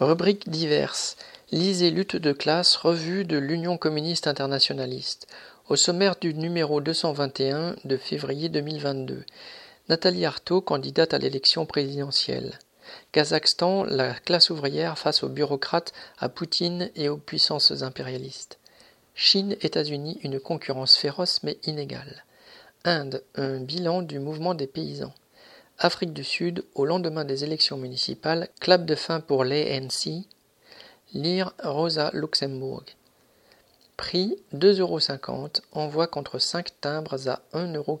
Rubrique diverses. Lisez Lutte de classe, revue de l'Union communiste internationaliste. Au sommaire du numéro 221 de février 2022. Nathalie Arthaud, candidate à l'élection présidentielle. Kazakhstan, la classe ouvrière face aux bureaucrates, à Poutine et aux puissances impérialistes. Chine, États-Unis, une concurrence féroce mais inégale. Inde, un bilan du mouvement des paysans. Afrique du Sud, au lendemain des élections municipales, clap de fin pour l'ANC. Lire Rosa Luxembourg. Prix 2,50 euros, envoi contre 5 timbres à 1,43 euros.